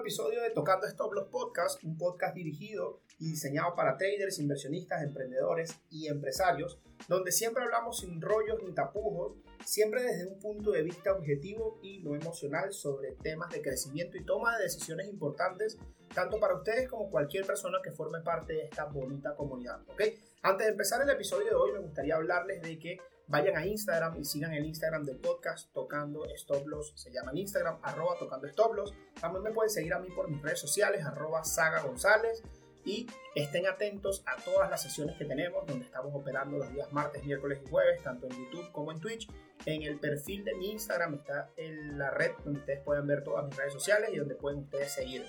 episodio de Tocando Stop Loss Podcast, un podcast dirigido y diseñado para traders, inversionistas, emprendedores y empresarios, donde siempre hablamos sin rollos ni tapujos, siempre desde un punto de vista objetivo y no emocional sobre temas de crecimiento y toma de decisiones importantes, tanto para ustedes como cualquier persona que forme parte de esta bonita comunidad. ¿okay? Antes de empezar el episodio de hoy, me gustaría hablarles de que vayan a Instagram y sigan el Instagram del podcast Tocando Stop Loss. Se llama Instagram, arroba Tocando Stop Loss. También me pueden seguir a mí por mis redes sociales, arroba Saga González. Y estén atentos a todas las sesiones que tenemos, donde estamos operando los días martes, miércoles y jueves, tanto en YouTube como en Twitch. En el perfil de mi Instagram está en la red donde ustedes pueden ver todas mis redes sociales y donde pueden ustedes seguirme.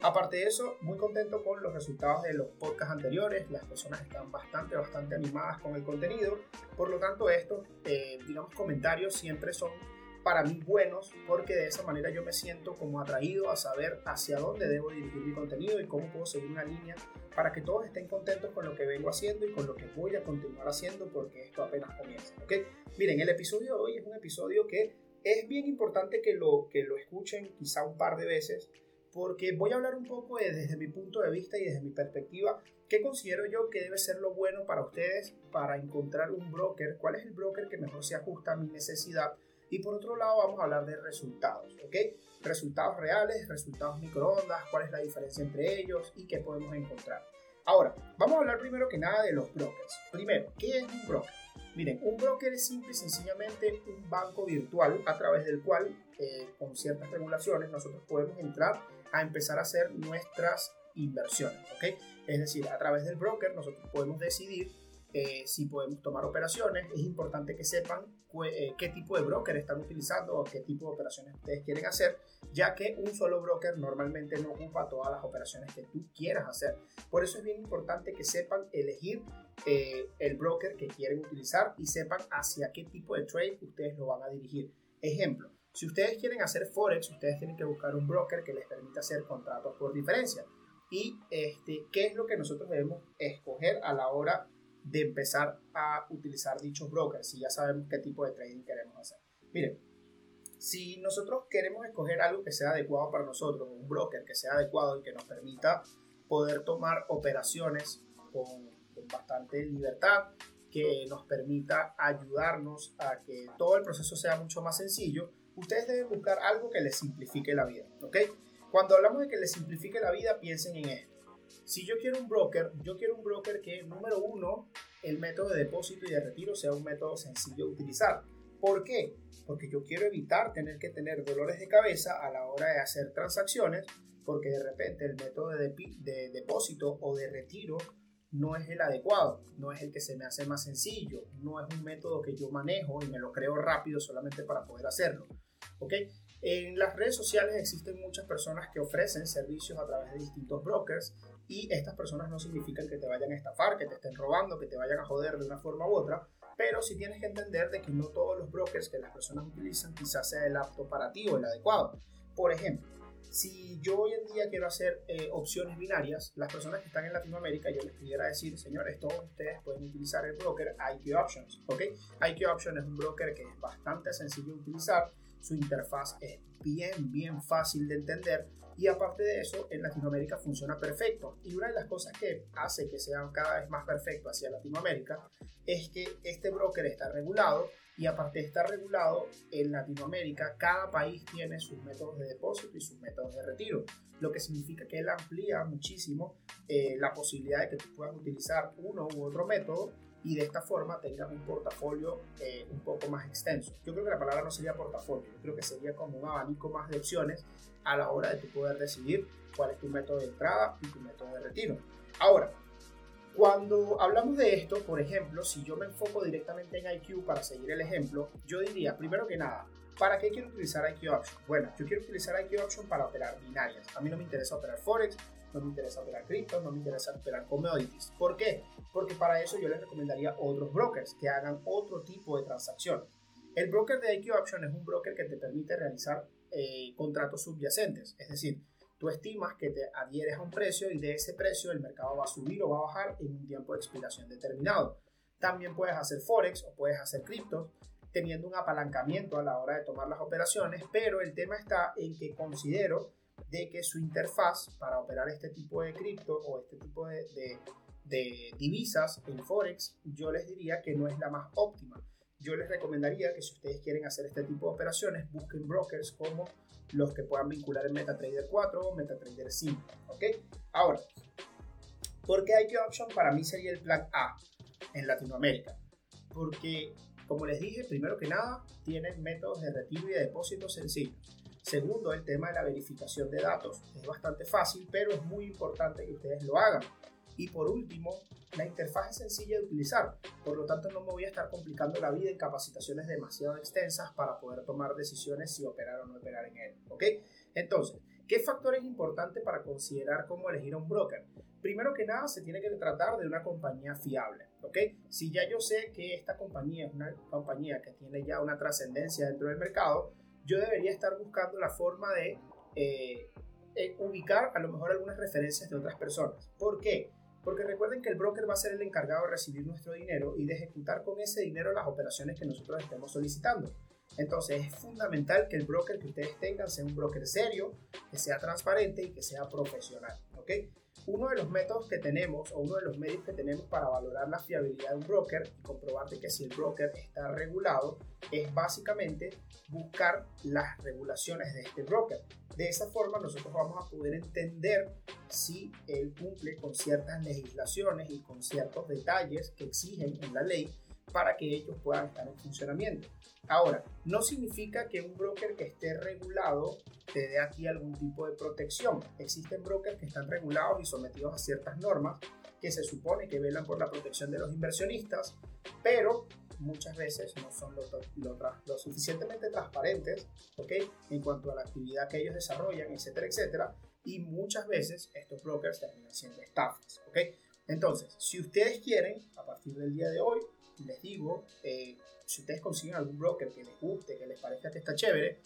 Aparte de eso, muy contento con los resultados de los podcasts anteriores. Las personas están bastante, bastante animadas con el contenido. Por lo tanto, estos, eh, digamos, comentarios siempre son para mí buenos porque de esa manera yo me siento como atraído a saber hacia dónde debo dirigir mi contenido y cómo puedo seguir una línea para que todos estén contentos con lo que vengo haciendo y con lo que voy a continuar haciendo porque esto apenas comienza. ¿ok? Miren, el episodio de hoy es un episodio que es bien importante que lo, que lo escuchen quizá un par de veces porque voy a hablar un poco desde mi punto de vista y desde mi perspectiva, qué considero yo que debe ser lo bueno para ustedes para encontrar un broker, cuál es el broker que mejor se ajusta a mi necesidad. Y por otro lado vamos a hablar de resultados, ¿ok? Resultados reales, resultados microondas, cuál es la diferencia entre ellos y qué podemos encontrar. Ahora, vamos a hablar primero que nada de los brokers. Primero, ¿qué es un broker? Miren, un broker es simple y sencillamente un banco virtual a través del cual, eh, con ciertas regulaciones, nosotros podemos entrar a empezar a hacer nuestras inversiones. ¿ok? Es decir, a través del broker nosotros podemos decidir eh, si podemos tomar operaciones. Es importante que sepan eh, qué tipo de broker están utilizando o qué tipo de operaciones ustedes quieren hacer, ya que un solo broker normalmente no ocupa todas las operaciones que tú quieras hacer. Por eso es bien importante que sepan elegir eh, el broker que quieren utilizar y sepan hacia qué tipo de trade ustedes lo van a dirigir. Ejemplo, si ustedes quieren hacer Forex, ustedes tienen que buscar un broker que les permita hacer contratos por diferencia. Y este, qué es lo que nosotros debemos escoger a la hora de empezar a utilizar dichos brokers, si ya sabemos qué tipo de trading queremos hacer. Miren, si nosotros queremos escoger algo que sea adecuado para nosotros, un broker que sea adecuado y que nos permita poder tomar operaciones con, con bastante libertad, que nos permita ayudarnos a que todo el proceso sea mucho más sencillo, ustedes deben buscar algo que les simplifique la vida, ¿ok? Cuando hablamos de que les simplifique la vida, piensen en esto. Si yo quiero un broker, yo quiero un broker que, número uno, el método de depósito y de retiro sea un método sencillo de utilizar. ¿Por qué? Porque yo quiero evitar tener que tener dolores de cabeza a la hora de hacer transacciones, porque de repente el método de, de depósito o de retiro no es el adecuado, no es el que se me hace más sencillo, no es un método que yo manejo y me lo creo rápido solamente para poder hacerlo. ¿Ok? En las redes sociales existen muchas personas que ofrecen servicios a través de distintos brokers y estas personas no significan que te vayan a estafar, que te estén robando, que te vayan a joder de una forma u otra, pero sí tienes que entender de que no todos los brokers que las personas utilizan quizás sea el apto para ti o el adecuado. Por ejemplo, si yo hoy en día quiero hacer eh, opciones binarias, las personas que están en Latinoamérica, yo les pudiera decir, señores, todos ustedes pueden utilizar el broker IQ Options, ¿ok? IQ Options es un broker que es bastante sencillo de utilizar, su interfaz es bien, bien fácil de entender y aparte de eso, en Latinoamérica funciona perfecto. Y una de las cosas que hace que sea cada vez más perfecto hacia Latinoamérica es que este broker está regulado y aparte de estar regulado en Latinoamérica, cada país tiene sus métodos de depósito y sus métodos de retiro, lo que significa que él amplía muchísimo eh, la posibilidad de que tú puedas utilizar uno u otro método y de esta forma tengas un portafolio eh, un poco más extenso. Yo creo que la palabra no sería portafolio, yo creo que sería como un abanico más de opciones a la hora de tu poder decidir cuál es tu método de entrada y tu método de retiro. Ahora, cuando hablamos de esto, por ejemplo, si yo me enfoco directamente en IQ para seguir el ejemplo, yo diría, primero que nada, ¿para qué quiero utilizar IQ Option? Bueno, yo quiero utilizar IQ Option para operar binarias. A mí no me interesa operar Forex, no me interesa operar cripto, no me interesa operar commodities. ¿Por qué? Porque para eso yo les recomendaría otros brokers que hagan otro tipo de transacción. El broker de IQ Option es un broker que te permite realizar eh, contratos subyacentes, es decir, tú estimas que te adhieres a un precio y de ese precio el mercado va a subir o va a bajar en un tiempo de expiración determinado. También puedes hacer forex o puedes hacer criptos teniendo un apalancamiento a la hora de tomar las operaciones, pero el tema está en que considero de que su interfaz para operar este tipo de cripto o este tipo de, divisas en Forex, yo les diría que no es la más óptima. Yo les recomendaría que si ustedes quieren hacer este tipo de operaciones, busquen brokers como los que puedan vincular en MetaTrader 4 o MetaTrader 5. ¿ok? Ahora, ¿por qué IQ Option para mí sería el plan A en Latinoamérica? Porque, como les dije, primero que nada, tienen métodos de retiro y de depósito sencillos. Segundo, el tema de la verificación de datos. Es bastante fácil, pero es muy importante que ustedes lo hagan. Y por último, la interfaz es sencilla de utilizar, por lo tanto no me voy a estar complicando la vida en capacitaciones demasiado extensas para poder tomar decisiones si operar o no operar en él. ¿Ok? Entonces, ¿qué factor es importante para considerar cómo elegir a un broker? Primero que nada, se tiene que tratar de una compañía fiable. ¿Ok? Si ya yo sé que esta compañía es una compañía que tiene ya una trascendencia dentro del mercado, yo debería estar buscando la forma de eh, eh, ubicar a lo mejor algunas referencias de otras personas. ¿Por qué? Porque recuerden que el broker va a ser el encargado de recibir nuestro dinero y de ejecutar con ese dinero las operaciones que nosotros estemos solicitando. Entonces es fundamental que el broker que ustedes tengan sea un broker serio, que sea transparente y que sea profesional. ¿ok? Uno de los métodos que tenemos o uno de los medios que tenemos para valorar la fiabilidad de un broker y comprobar que si el broker está regulado es básicamente buscar las regulaciones de este broker. De esa forma nosotros vamos a poder entender si él cumple con ciertas legislaciones y con ciertos detalles que exigen en la ley para que ellos puedan estar en funcionamiento. Ahora, no significa que un broker que esté regulado te dé aquí algún tipo de protección. Existen brokers que están regulados y sometidos a ciertas normas que se supone que velan por la protección de los inversionistas, pero muchas veces no son lo, suficientemente transparentes ¿okay? en cuanto a la actividad que ellos desarrollan, etcétera, etcétera, y muchas veces estos brokers terminan siendo estafas. ¿okay? Entonces, si ustedes quieren, a partir del día de hoy, les digo, eh, si ustedes consiguen algún broker que les guste, que les parezca que está chévere,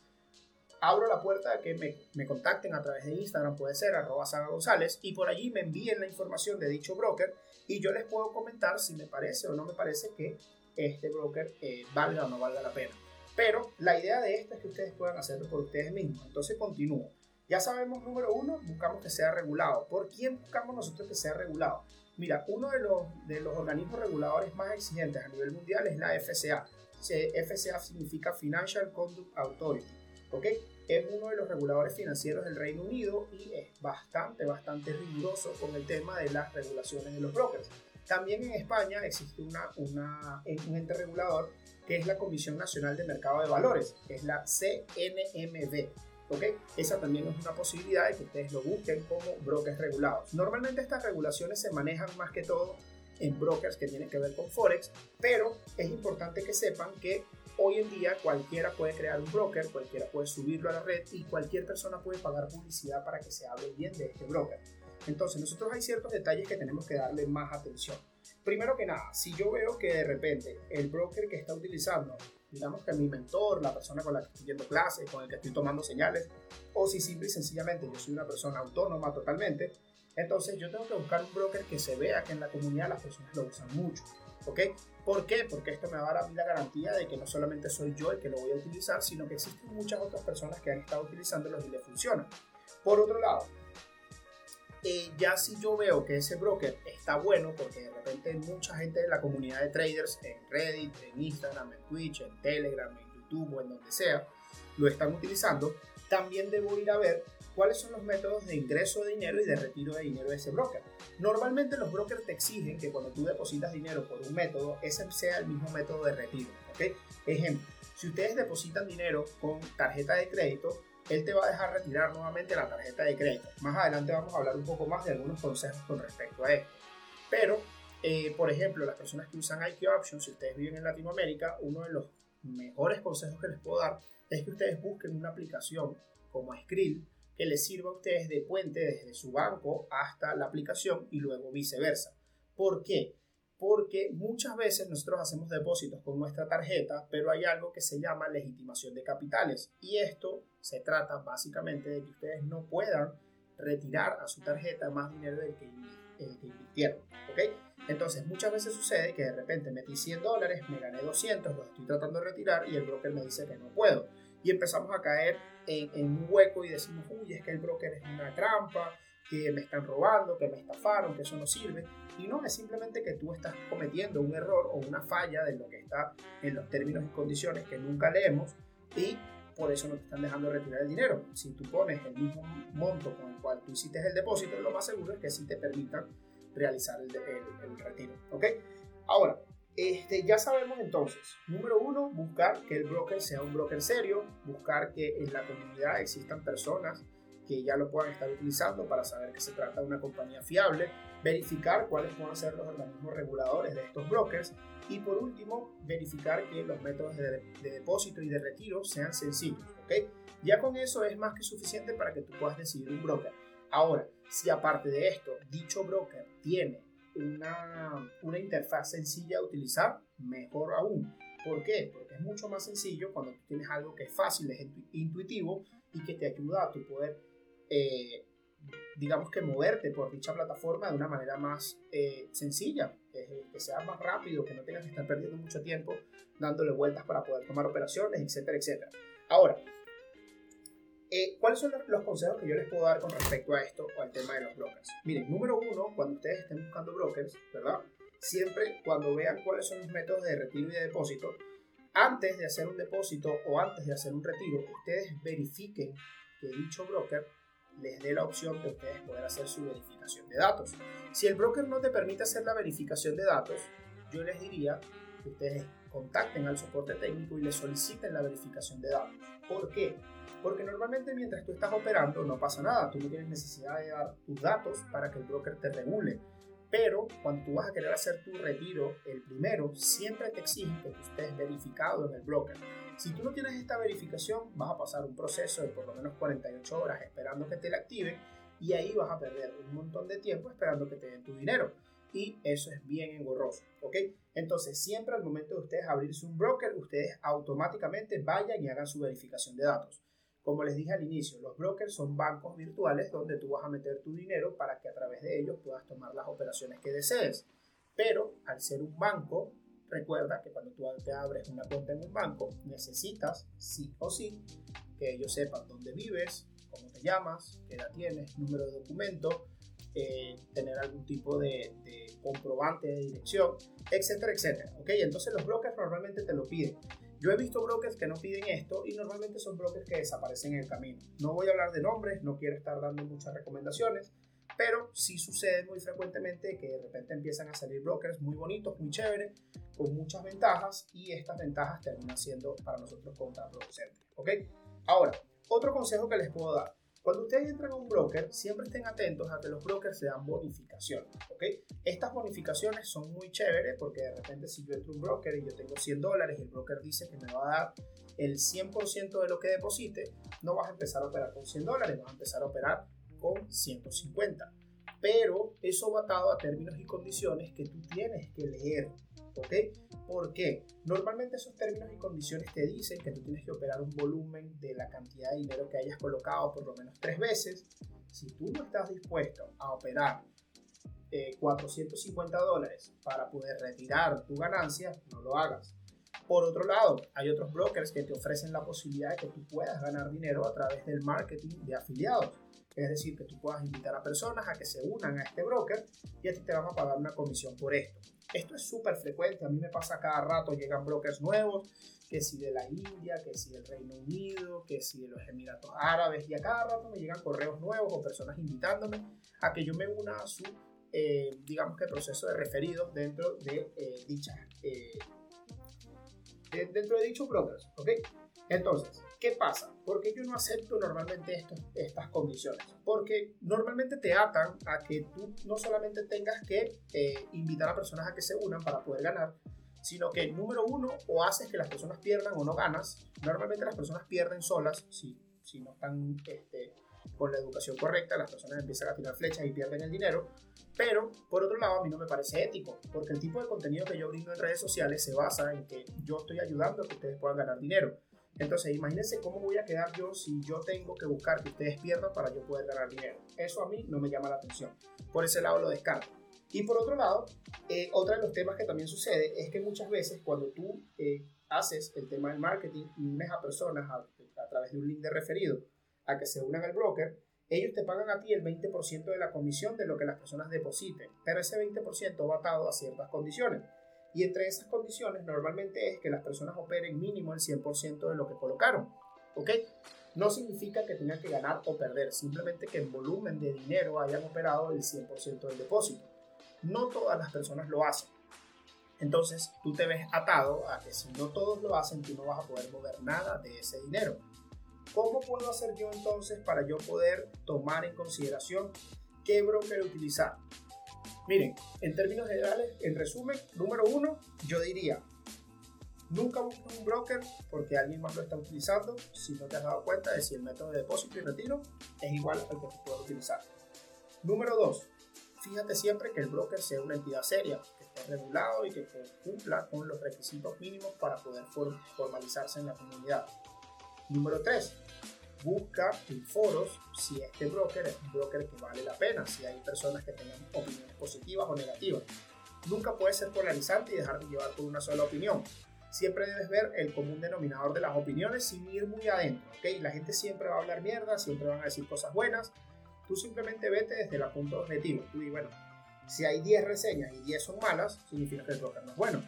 abro la puerta a que me, contacten a través de Instagram, puede ser arroba Saga González, y por allí me envíen la información de dicho broker y yo les puedo comentar si me parece o no me parece que este broker eh, valga o no valga la pena. Pero la idea de esto es que ustedes puedan hacerlo por ustedes mismos. Entonces continúo. Ya sabemos, número uno, buscamos que sea regulado. ¿Por quién buscamos nosotros que sea regulado? Mira, uno de los, de los organismos reguladores más exigentes a nivel mundial es la FCA. FCA significa Financial Conduct Authority. ¿ok? Es uno de los reguladores financieros del Reino Unido y es bastante, bastante riguroso con el tema de las regulaciones de los brokers. También en España existe una, una, un ente regulador que es la Comisión Nacional de Mercado de Valores, que es la CNMV. Esa también es una posibilidad de que ustedes lo busquen como brokers regulados. Normalmente estas regulaciones se manejan más que todo en brokers que tienen que ver con Forex, pero es importante que sepan que hoy en día cualquiera puede crear un broker, cualquiera puede subirlo a la red y cualquier persona puede pagar publicidad para que se hable bien de este broker. Entonces nosotros hay ciertos detalles que tenemos que darle más atención. Primero que nada, si yo veo que de repente el broker que está utilizando digamos que mi mentor, la persona con la que estoy yendo clases, con el que estoy tomando señales, o si simple y sencillamente yo soy una persona autónoma totalmente, entonces yo tengo que buscar un broker que se vea que en la comunidad las personas lo usan mucho. ¿Ok? ¿Por qué? Porque esto me va a dar mí la garantía de que no solamente soy yo el que lo voy a utilizar, sino que existen muchas otras personas que han estado utilizándolo y le funciona. Por otro lado, eh, ya si yo veo que ese broker está bueno, porque de repente mucha gente de la comunidad de traders en Reddit, en Instagram, en Twitch, en Telegram, en YouTube o en donde sea, lo están utilizando, también debo ir a ver cuáles son los métodos de ingreso de dinero y de retiro de dinero de ese broker. Normalmente los brokers te exigen que cuando tú depositas dinero por un método, ese sea el mismo método de retiro. ¿ok? Ejemplo, si ustedes depositan dinero con tarjeta de crédito, él te va a dejar retirar nuevamente la tarjeta de crédito. Más adelante vamos a hablar un poco más de algunos consejos con respecto a esto. Pero, eh, por ejemplo, las personas que usan IQ Options, si ustedes viven en Latinoamérica, uno de los mejores consejos que les puedo dar es que ustedes busquen una aplicación como Skrill que les sirva a ustedes de puente desde su banco hasta la aplicación y luego viceversa. ¿Por qué? porque muchas veces nosotros hacemos depósitos con nuestra tarjeta, pero hay algo que se llama legitimación de capitales. Y esto se trata básicamente de que ustedes no puedan retirar a su tarjeta más dinero del que el que invirtieron. Entonces, muchas veces sucede que de repente metí 100 dólares, me gané 200, los estoy tratando de retirar y el broker me dice que no puedo. Y empezamos a caer en, en un hueco y decimos, uy, es que el broker es una trampa, que me están robando, que me estafaron, que eso no sirve. Y no, es simplemente que tú estás cometiendo un error o una falla de lo que está en los términos y condiciones que nunca leemos y por eso no te están dejando retirar el dinero. Si tú pones el mismo monto con el cual tú hiciste el depósito, lo más seguro es que sí te permitan realizar el, retiro. ¿Ok? Ahora, este, ya sabemos entonces, número uno, buscar que el broker sea un broker serio, buscar que en la comunidad existan personas que ya lo puedan estar utilizando para saber que se trata de una compañía fiable, verificar cuáles pueden ser los organismos reguladores de estos brokers y por último, verificar que los métodos de, depósito y de retiro sean sencillos. ¿okay? Ya con eso es más que suficiente para que tú puedas decidir un broker. Ahora, si aparte de esto, dicho broker tiene una, una interfaz sencilla de utilizar, mejor aún. ¿Por qué? Porque es mucho más sencillo cuando tú tienes algo que es fácil, es intuitivo y que te ayuda a tu poder eh, digamos que moverte por dicha plataforma de una manera más eh, sencilla, que sea más rápido, que no tengas que estar perdiendo mucho tiempo dándole vueltas para poder tomar operaciones, etcétera, etcétera. Ahora, eh, ¿cuáles son los, consejos que yo les puedo dar con respecto a esto o al tema de los brokers? Miren, número uno, cuando ustedes estén buscando brokers, ¿verdad? Siempre cuando vean cuáles son los métodos de retiro y de depósito, antes de hacer un depósito o antes de hacer un retiro, ustedes verifiquen que dicho broker les dé la opción de ustedes poder hacer su verificación de datos. Si el broker no te permite hacer la verificación de datos, yo les diría que ustedes contacten al soporte técnico y le soliciten la verificación de datos. ¿Por qué? Porque normalmente mientras tú estás operando no pasa nada, tú no tienes necesidad de dar tus datos para que el broker te regule. Pero cuando tú vas a querer hacer tu retiro, el primero, siempre te exigen que tú estés verificado en el broker. Si tú no tienes esta verificación, vas a pasar un proceso de por lo menos 48 horas esperando que te la activen y ahí vas a perder un montón de tiempo esperando que te den tu dinero. Y eso es bien engorroso, ¿ok? Entonces, siempre al momento de ustedes abrirse un broker, ustedes automáticamente vayan y hagan su verificación de datos. Como les dije al inicio, los brokers son bancos virtuales donde tú vas a meter tu dinero para que a través de ellos puedas tomar las operaciones que desees. Pero al ser un banco, recuerda que cuando tú te abres una cuenta en un banco, necesitas sí o sí que ellos sepan dónde vives, cómo te llamas, qué edad tienes, número de documento, eh, tener algún tipo de, de, comprobante de dirección, etcétera, etcétera. ¿ok? Entonces los brokers normalmente te lo piden. Yo he visto brokers que no piden esto y normalmente son brokers que desaparecen en el camino. No voy a hablar de nombres, no quiero estar dando muchas recomendaciones, pero sí sucede muy frecuentemente que de repente empiezan a salir brokers muy bonitos, muy chéveres, con muchas ventajas y estas ventajas terminan siendo para nosotros contraproducentes. ¿Ok? Ahora, otro consejo que les puedo dar. Cuando ustedes entran a un broker, siempre estén atentos a que los brokers se dan bonificaciones, ¿ok? Estas bonificaciones son muy chéveres porque de repente si yo entro a un broker y yo tengo 100 dólares y el broker dice que me va a dar el 100% de lo que deposite, no vas a empezar a operar con 100 dólares, vas a empezar a operar con 150. Pero eso va atado a términos y condiciones que tú tienes que leer, ¿ok? ¿Por qué? Normalmente esos términos y condiciones te dicen que tú tienes que operar un volumen de la cantidad de dinero que hayas colocado por lo menos tres veces. Si tú no estás dispuesto a operar 450 eh, dólares para poder retirar tu ganancia, no lo hagas. Por otro lado, hay otros brokers que te ofrecen la posibilidad de que tú puedas ganar dinero a través del marketing de afiliados. Es decir, que tú puedas invitar a personas a que se unan a este broker y a ti te van a pagar una comisión por esto. Esto es súper frecuente, a mí me pasa cada rato, llegan brokers nuevos, que si de la India, que si del Reino Unido, que si de los Emiratos Árabes, y a cada rato me llegan correos nuevos o personas invitándome a que yo me una a su, eh, digamos que proceso de referidos dentro de eh, dichas, eh, dentro de dichos brokers, ¿ok? Entonces, ¿qué pasa? ¿Por qué yo no acepto normalmente estas condiciones? Porque normalmente te atan a que tú no solamente tengas que eh, invitar a personas a que se unan para poder ganar, sino que número uno, o haces que las personas pierdan o no ganas. Normalmente las personas pierden solas si, si no están este, con la educación correcta, las personas empiezan a tirar flechas y pierden el dinero. Pero, por otro lado, a mí no me parece ético, porque el tipo de contenido que yo brindo en redes sociales se basa en que yo estoy ayudando a que ustedes puedan ganar dinero. Entonces, imagínense cómo voy a quedar yo si yo tengo que buscar que ustedes pierdan para yo poder ganar dinero. Eso a mí no me llama la atención. Por ese lado lo descarto. Y por otro lado, eh, otro de los temas que también sucede es que muchas veces cuando tú eh, haces el tema del marketing y unes a personas a, a, través de un link de referido a que se unan al broker, ellos te pagan a ti el 20% de la comisión de lo que las personas depositen, pero ese 20% va atado a ciertas condiciones. Y entre esas condiciones normalmente es que las personas operen mínimo el 100% de lo que colocaron. ¿Ok? No significa que tengan que ganar o perder, simplemente que en volumen de dinero hayan operado el 100% del depósito. No todas las personas lo hacen. Entonces tú te ves atado a que si no todos lo hacen, tú no vas a poder mover nada de ese dinero. ¿Cómo puedo hacer yo entonces para yo poder tomar en consideración qué broker utilizar? Miren, en términos generales, en resumen, número uno, yo diría, nunca busques un broker porque alguien más lo está utilizando si no te has dado cuenta de si el método de depósito y retiro es igual al que tú puedes utilizar. Número dos, fíjate siempre que el broker sea una entidad seria, que esté regulado y que cumpla con los requisitos mínimos para poder formalizarse en la comunidad. Número tres, busca en foros si este broker es un broker que vale la pena, si hay personas que tengan opiniones positivas o negativas. Nunca puedes ser polarizante y dejarte llevar por una sola opinión. Siempre debes ver el común denominador de las opiniones sin ir muy adentro, ¿ok? La gente siempre va a hablar mierda, siempre van a decir cosas buenas. Tú simplemente vete desde el punto objetivo. Tú dices, bueno, si hay 10 reseñas y 10 son malas, significa que el broker no es bueno.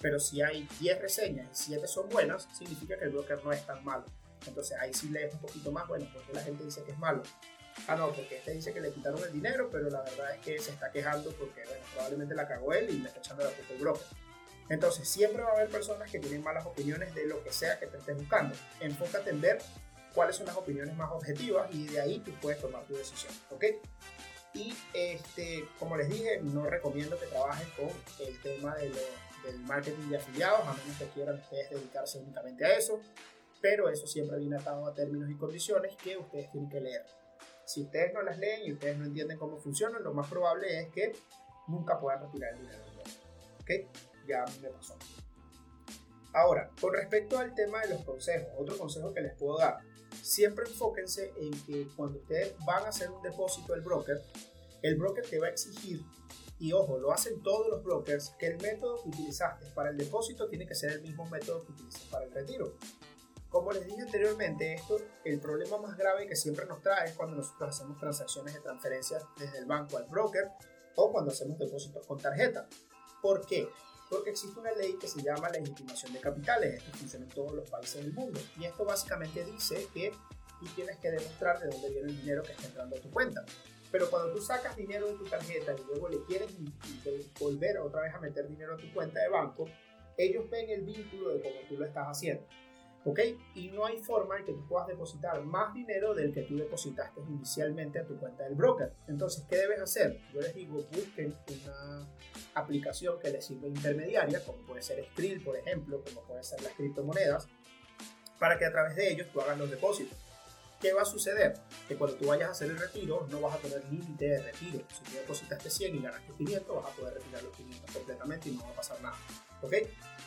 Pero si hay 10 reseñas y 7 son buenas, significa que el broker no es tan malo. Entonces ahí sí lees un poquito más, bueno, porque la gente dice que es malo. Ah, no, porque este dice que le quitaron el dinero, pero la verdad es que se está quejando porque, bueno, probablemente la cagó él y le está echando la culpa al broker. Entonces, siempre va a haber personas que tienen malas opiniones de lo que sea que te estés buscando. Enfócate en ver cuáles son las opiniones más objetivas y de ahí tú puedes tomar tu decisión, ¿ok? Y este, como les dije, no recomiendo que trabajen con el tema de del marketing de afiliados, a menos que quieran ustedes dedicarse únicamente a eso pero eso siempre viene atado a términos y condiciones que ustedes tienen que leer. Si ustedes no las leen y ustedes no entienden cómo funcionan, lo más probable es que nunca puedan retirar el dinero. ¿Ok? Ya me pasó. Ahora, con respecto al tema de los consejos, otro consejo que les puedo dar, siempre enfóquense en que cuando ustedes van a hacer un depósito al broker, el broker te va a exigir, y ojo, lo hacen todos los brokers, que el método que utilizaste para el depósito tiene que ser el mismo método que utilices para el retiro. Como les dije anteriormente, esto, el problema más grave que siempre nos trae es cuando nosotros hacemos transacciones de transferencias desde el banco al broker o cuando hacemos depósitos con tarjeta. ¿Por qué? Porque existe una ley que se llama legitimación de capitales. Esto funciona en todos los países del mundo. Y esto básicamente dice que tú tienes que demostrar de dónde viene el dinero que está entrando a tu cuenta. Pero cuando tú sacas dinero de tu tarjeta y luego le quieres volver otra vez a meter dinero a tu cuenta de banco, ellos ven el vínculo de cómo tú lo estás haciendo. ¿Ok? Y no hay forma en que tú puedas depositar más dinero del que tú depositaste inicialmente a tu cuenta del broker. Entonces, ¿qué debes hacer? Yo les digo, busquen una aplicación que les sirva intermediaria, como puede ser Skrill, por ejemplo, como pueden ser las criptomonedas, para que a través de ellos tú hagas los depósitos. ¿Qué va a suceder? Que cuando tú vayas a hacer el retiro, no vas a tener límite de retiro. Si tú depositaste 100 y ganaste 500, vas a poder retirar los 500 completamente y no va a pasar nada. ¿Ok?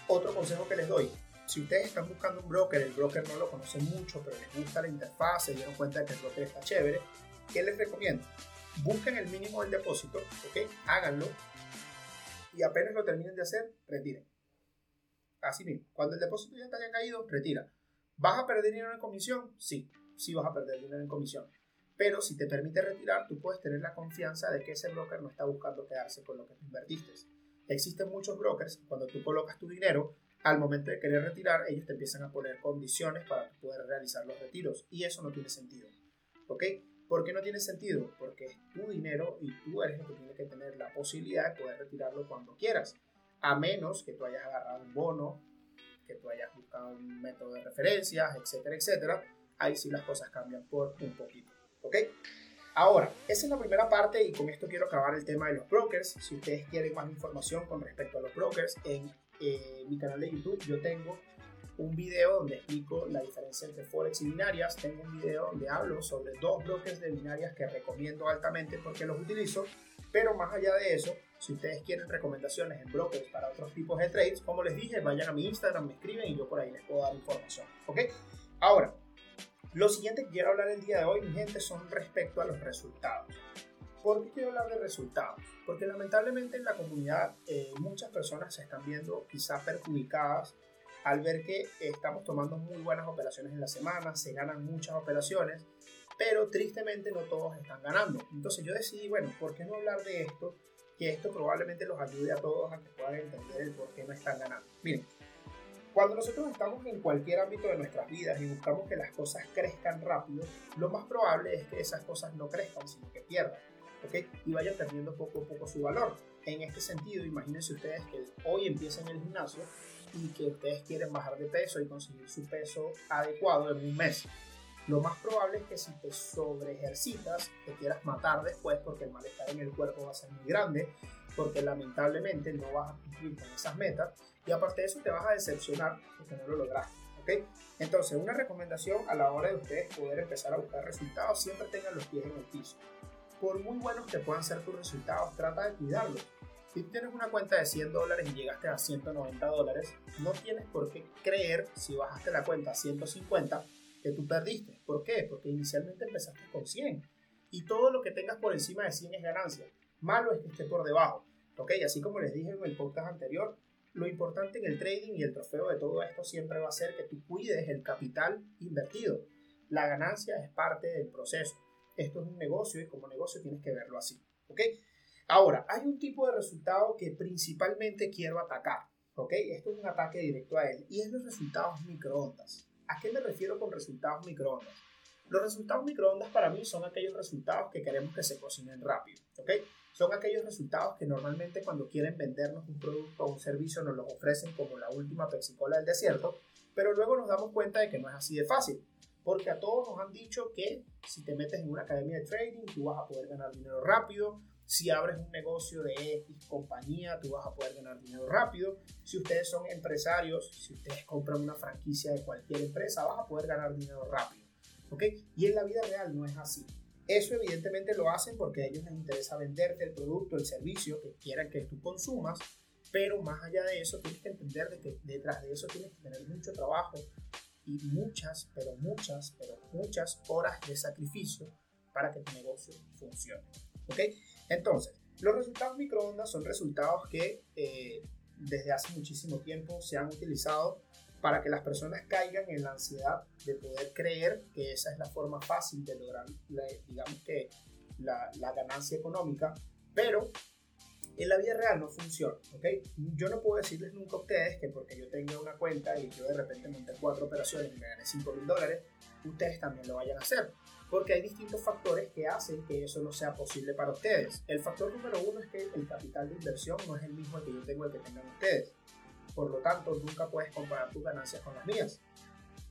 Otro consejo que les doy, si ustedes están buscando un broker, el broker no lo conoce mucho, pero les gusta la interfaz, se dieron cuenta de que el broker está chévere, ¿qué les recomiendo? Busquen el mínimo del depósito, ¿ok? Háganlo y apenas lo terminen de hacer, retiren. Así mismo, cuando el depósito ya te haya caído, retira. ¿Vas a perder dinero en comisión? Sí, sí vas a perder dinero en comisión. Pero si te permite retirar, tú puedes tener la confianza de que ese broker no está buscando quedarse con lo que tú invertiste. Existen muchos brokers, cuando tú colocas tu dinero, al momento de querer retirar, ellos te empiezan a poner condiciones para poder realizar los retiros. Y eso no tiene sentido. ¿Ok? ¿Por qué no tiene sentido? Porque es tu dinero y tú eres el que tiene que tener la posibilidad de poder retirarlo cuando quieras. A menos que tú hayas agarrado un bono, que tú hayas buscado un método de referencias, etcétera, etcétera. Ahí sí las cosas cambian por un poquito. ¿Ok? Ahora, esa es la primera parte y con esto quiero acabar el tema de los brokers. Si ustedes quieren más información con respecto a los brokers, en eh, mi canal de YouTube yo tengo un video donde explico la diferencia entre Forex y binarias. Tengo un video donde hablo sobre dos bloques de binarias que recomiendo altamente porque los utilizo. Pero más allá de eso, si ustedes quieren recomendaciones en brokers para otros tipos de trades, como les dije, vayan a mi Instagram, me escriben y yo por ahí les puedo dar información. ¿Ok? Ahora, lo siguiente que quiero hablar el día de hoy, mi gente, son respecto a los resultados. ¿Por qué quiero hablar de resultados? Porque lamentablemente en la comunidad eh, muchas personas se están viendo quizás perjudicadas al ver que estamos tomando muy buenas operaciones en la semana, se ganan muchas operaciones, pero tristemente no todos están ganando. Entonces yo decidí, bueno, ¿por qué no hablar de esto? Que esto probablemente los ayude a todos a que puedan entender el por qué no están ganando. Miren, cuando nosotros estamos en cualquier ámbito de nuestras vidas y buscamos que las cosas crezcan rápido, lo más probable es que esas cosas no crezcan, sino que pierdan. ¿Ok? Y vayan perdiendo poco a poco su valor. En este sentido, imagínense ustedes que hoy empiezan el gimnasio y que ustedes quieren bajar de peso y conseguir su peso adecuado en un mes. Lo más probable es que si te sobre ejercitas, te quieras matar después porque el malestar en el cuerpo va a ser muy grande, porque lamentablemente no vas a cumplir con esas metas y aparte de eso te vas a decepcionar porque no lo lograste. ¿ok? Entonces, una recomendación a la hora de ustedes poder empezar a buscar resultados, siempre tengan los pies en el piso. Por muy buenos que puedan ser tus resultados, trata de cuidarlos si tienes una cuenta de 100 dólares y llegaste a 190 dólares, no tienes por qué creer, si bajaste la cuenta a 150, que tú perdiste. ¿Por qué? Porque inicialmente empezaste con 100. Y todo lo que tengas por encima de 100 es ganancia. Malo es que esté por debajo. ¿Ok? Así como les dije en el podcast anterior, lo importante en el trading y el trofeo de todo esto siempre va a ser que tú cuides el capital invertido. La ganancia es parte del proceso. Esto es un negocio y como negocio tienes que verlo así. ¿Ok? Ahora, hay un tipo de resultado que principalmente quiero atacar, ¿ok? Esto es un ataque directo a él y es los resultados microondas. ¿A qué me refiero con resultados microondas? Los resultados microondas para mí son aquellos resultados que queremos que se cocinen rápido, ¿ok? Son aquellos resultados que normalmente cuando quieren vendernos un producto o un servicio nos los ofrecen como la última pexicola del desierto, pero luego nos damos cuenta de que no es así de fácil, porque a todos nos han dicho que si te metes en una academia de trading tú vas a poder ganar dinero rápido, si abres un negocio de X compañía, tú vas a poder ganar dinero rápido. Si ustedes son empresarios, si ustedes compran una franquicia de cualquier empresa, vas a poder ganar dinero rápido. ¿Ok? Y en la vida real no es así. Eso evidentemente lo hacen porque a ellos les interesa venderte el producto, el servicio que quieran que tú consumas, pero más allá de eso tienes que entender de que detrás de eso tienes que tener mucho trabajo y muchas, pero muchas, pero muchas horas de sacrificio para que tu negocio funcione. ¿Ok? Entonces, los resultados microondas son resultados que eh, desde hace muchísimo tiempo se han utilizado para que las personas caigan en la ansiedad de poder creer que esa es la forma fácil de lograr, digamos que, la, la, ganancia económica, pero en la vida real no funciona, ¿ok? Yo no puedo decirles nunca a ustedes que porque yo tenga una cuenta y yo de repente monté cuatro operaciones y me gané 5 mil dólares, ustedes también lo vayan a hacer porque hay distintos factores que hacen que eso no sea posible para ustedes. El factor número uno es que el capital de inversión no es el mismo que yo tengo el que tengan ustedes. Por lo tanto, nunca puedes comparar tus ganancias con las mías.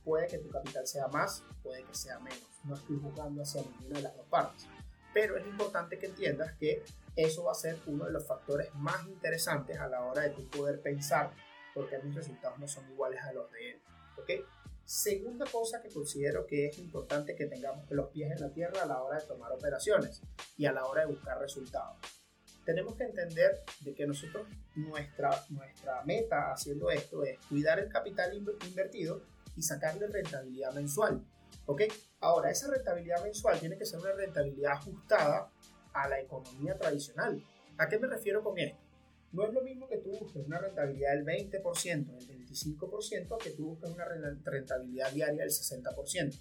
Puede que tu capital sea más, puede que sea menos. No estoy jugando hacia ninguna de las dos partes. Pero es importante que entiendas que eso va a ser uno de los factores más interesantes a la hora de tu poder pensar porque mis resultados no son iguales a los de él. ¿ok? Segunda cosa que considero que es importante que tengamos los pies en la tierra a la hora de tomar operaciones y a la hora de buscar resultados. Tenemos que entender de que nosotros, nuestra, nuestra meta haciendo esto es cuidar el capital invertido y sacarle rentabilidad mensual. ¿Ok? Ahora, esa rentabilidad mensual tiene que ser una rentabilidad ajustada a la economía tradicional. ¿A qué me refiero con esto? No es lo mismo que tú busques una rentabilidad del 20%, del 25%, que tú busques una rentabilidad diaria del 60%.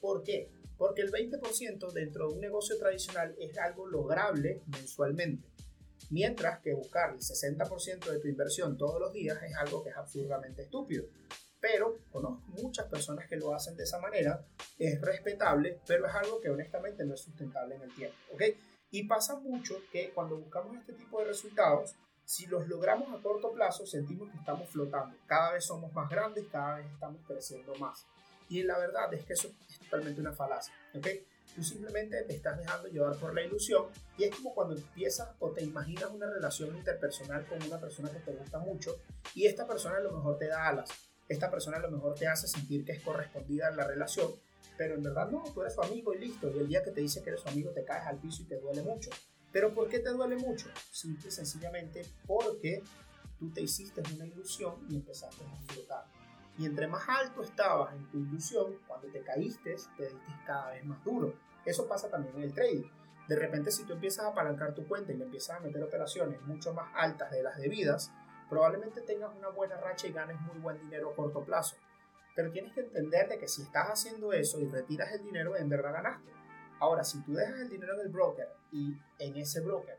¿Por qué? Porque el 20% dentro de un negocio tradicional es algo lograble mensualmente. Mientras que buscar el 60% de tu inversión todos los días es algo que es absurdamente estúpido. Pero conozco muchas personas que lo hacen de esa manera, es respetable, pero es algo que honestamente no es sustentable en el tiempo. ¿ok? Y pasa mucho que cuando buscamos este tipo de resultados, si los logramos a corto plazo, sentimos que estamos flotando. Cada vez somos más grandes, cada vez estamos creciendo más. Y la verdad es que eso es totalmente una falacia. ¿ok? Tú simplemente te estás dejando llevar por la ilusión y es como cuando empiezas o te imaginas una relación interpersonal con una persona que te gusta mucho y esta persona a lo mejor te da alas, esta persona a lo mejor te hace sentir que es correspondida en la relación, pero en verdad no, tú eres su amigo y listo. Y el día que te dice que eres su amigo te caes al piso y te duele mucho. ¿Pero por qué te duele mucho? Simple y sencillamente porque tú te hiciste una ilusión y empezaste a flotar. Y entre más alto estabas en tu ilusión, cuando te caíste, te diste cada vez más duro. Eso pasa también en el trading. De repente, si tú empiezas a apalancar tu cuenta y le empiezas a meter operaciones mucho más altas de las debidas, probablemente tengas una buena racha y ganes muy buen dinero a corto plazo. Pero tienes que entender de que si estás haciendo eso y retiras el dinero, en verdad ganaste. Ahora, si tú dejas el dinero en el broker y en ese broker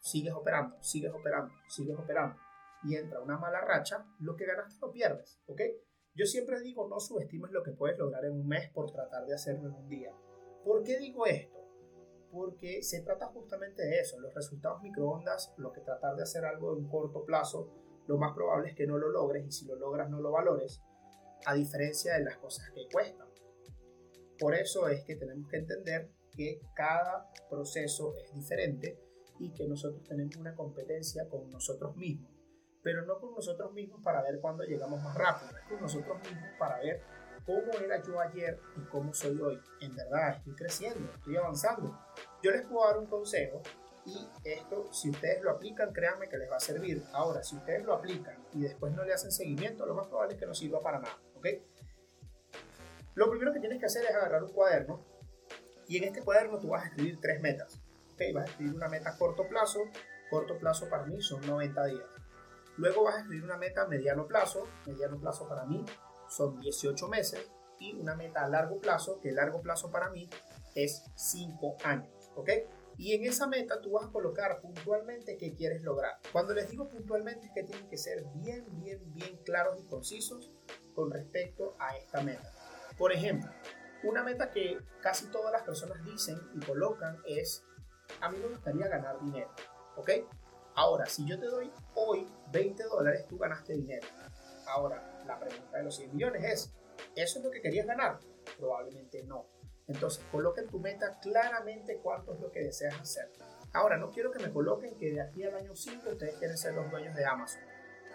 sigues operando, sigues operando, sigues operando y entra una mala racha, lo que ganaste lo pierdes, ¿ok? Yo siempre digo, no subestimes lo que puedes lograr en un mes por tratar de hacerlo en un día. ¿Por qué digo esto? Porque se trata justamente de eso, los resultados microondas, lo que tratar de hacer algo en corto plazo, lo más probable es que no lo logres y si lo logras no lo valores, a diferencia de las cosas que cuestan. Por eso es que tenemos que entender que cada proceso es diferente y que nosotros tenemos una competencia con nosotros mismos. Pero no con nosotros mismos para ver cuándo llegamos más rápido, es con nosotros mismos para ver cómo era yo ayer y cómo soy hoy. En verdad, estoy creciendo, estoy avanzando. Yo les puedo dar un consejo y esto, si ustedes lo aplican, créanme que les va a servir. Ahora, si ustedes lo aplican y después no le hacen seguimiento, lo más probable es que no sirva para nada, ¿ok? Lo primero que tienes que hacer es agarrar un cuaderno y en este cuaderno tú vas a escribir tres metas. Okay, vas a escribir una meta a corto plazo. Corto plazo para mí son 90 días. Luego vas a escribir una meta a mediano plazo. Mediano plazo para mí son 18 meses. Y una meta a largo plazo, que largo plazo para mí es 5 años. ¿Ok? Y en esa meta tú vas a colocar puntualmente qué quieres lograr. Cuando les digo puntualmente es que tienen que ser bien, bien, bien claros y concisos con respecto a esta meta. Por ejemplo, una meta que casi todas las personas dicen y colocan es, a mí me gustaría ganar dinero, ¿ok? Ahora, si yo te doy hoy 20 dólares, tú ganaste dinero. Ahora, la pregunta de los 100 millones es, ¿eso es lo que querías ganar? Probablemente no. Entonces, coloca en tu meta claramente cuánto es lo que deseas hacer. Ahora, no quiero que me coloquen que de aquí al año 5 ustedes quieren ser los dueños de Amazon,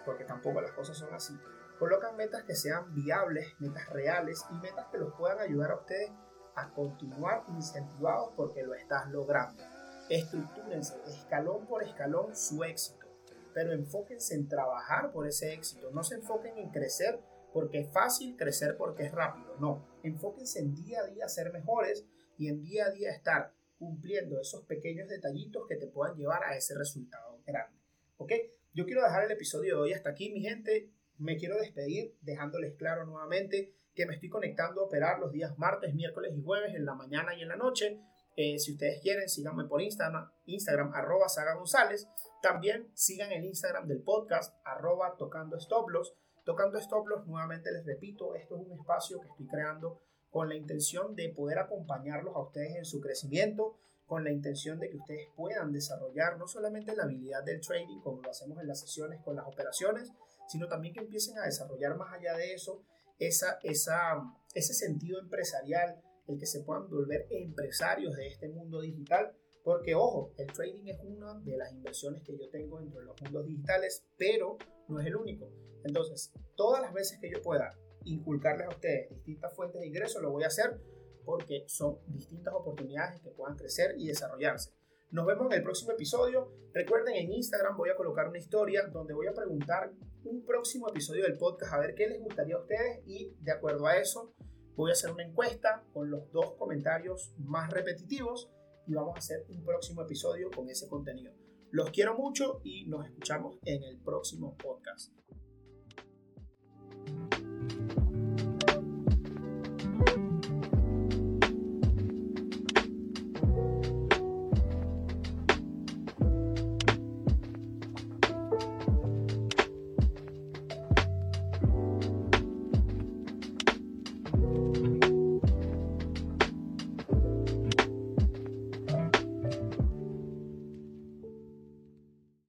porque tampoco las cosas son así. Colocan metas que sean viables, metas reales y metas que los puedan ayudar a ustedes a continuar incentivados porque lo estás logrando. Estructúrense escalón por escalón su éxito, pero enfóquense en trabajar por ese éxito. No se enfoquen en crecer porque es fácil, crecer porque es rápido. No, enfóquense en día a día ser mejores y en día a día estar cumpliendo esos pequeños detallitos que te puedan llevar a ese resultado grande. ¿Ok? Yo quiero dejar el episodio de hoy hasta aquí, mi gente me quiero despedir dejándoles claro nuevamente que me estoy conectando a operar los días martes, miércoles y jueves en la mañana y en la noche. Eh, si ustedes quieren, síganme por Instagram, Instagram arroba Saga González. También sigan el Instagram del podcast, arroba Tocando Stop Tocando Stop nuevamente les repito, esto es un espacio que estoy creando con la intención de poder acompañarlos a ustedes en su crecimiento, con la intención de que ustedes puedan desarrollar no solamente la habilidad del trading, como lo hacemos en las sesiones con las operaciones, sino también que empiecen a desarrollar más allá de eso esa, esa, ese sentido empresarial, el que se puedan volver empresarios de este mundo digital, porque ojo, el trading es una de las inversiones que yo tengo dentro de los mundos digitales, pero no es el único. Entonces, todas las veces que yo pueda inculcarles a ustedes distintas fuentes de ingreso, lo voy a hacer porque son distintas oportunidades que puedan crecer y desarrollarse. Nos vemos en el próximo episodio. Recuerden, en Instagram voy a colocar una historia donde voy a preguntar un próximo episodio del podcast a ver qué les gustaría a ustedes y de acuerdo a eso voy a hacer una encuesta con los dos comentarios más repetitivos y vamos a hacer un próximo episodio con ese contenido. Los quiero mucho y nos escuchamos en el próximo podcast.